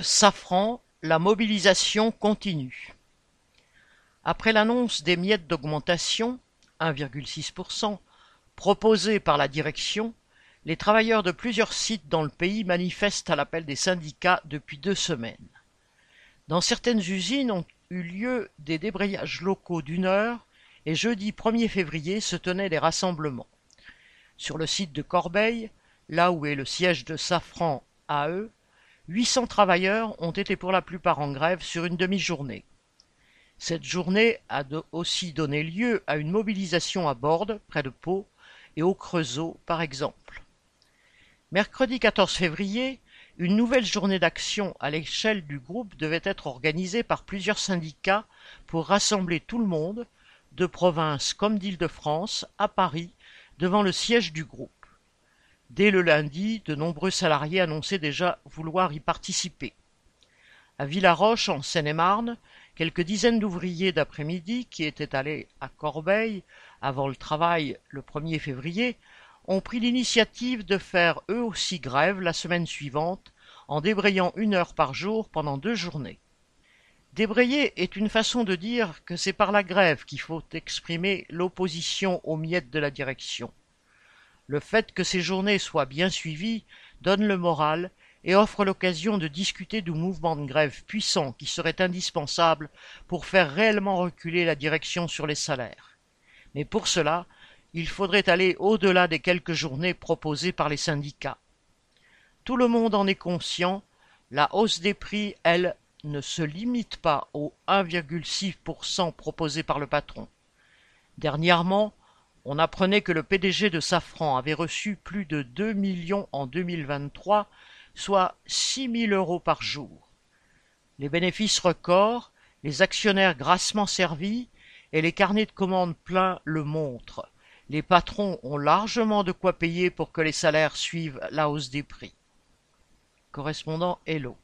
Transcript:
Safran, la mobilisation continue. Après l'annonce des miettes d'augmentation, (un,six pour-cent) proposées par la direction, les travailleurs de plusieurs sites dans le pays manifestent à l'appel des syndicats depuis deux semaines. Dans certaines usines ont eu lieu des débrayages locaux d'une heure et jeudi 1er février se tenaient des rassemblements. Sur le site de Corbeil, là où est le siège de Safran AE, 800 travailleurs ont été pour la plupart en grève sur une demi-journée. Cette journée a aussi donné lieu à une mobilisation à Borde, près de Pau, et au Creusot, par exemple. Mercredi 14 février, une nouvelle journée d'action à l'échelle du groupe devait être organisée par plusieurs syndicats pour rassembler tout le monde, de province comme d'Île-de-France, à Paris, devant le siège du groupe. Dès le lundi, de nombreux salariés annonçaient déjà vouloir y participer. À Villaroche, en Seine-et-Marne, quelques dizaines d'ouvriers d'après-midi qui étaient allés à Corbeil avant le travail le 1er février ont pris l'initiative de faire eux aussi grève la semaine suivante en débrayant une heure par jour pendant deux journées. Débrayer est une façon de dire que c'est par la grève qu'il faut exprimer l'opposition aux miettes de la direction. Le fait que ces journées soient bien suivies donne le moral et offre l'occasion de discuter du mouvement de grève puissant qui serait indispensable pour faire réellement reculer la direction sur les salaires. Mais pour cela, il faudrait aller au-delà des quelques journées proposées par les syndicats. Tout le monde en est conscient, la hausse des prix, elle, ne se limite pas au 1,6% proposé par le patron. Dernièrement, on apprenait que le PDG de Safran avait reçu plus de deux millions en 2023, soit six mille euros par jour. Les bénéfices records, les actionnaires grassement servis et les carnets de commandes pleins le montrent. Les patrons ont largement de quoi payer pour que les salaires suivent la hausse des prix. Correspondant Hello.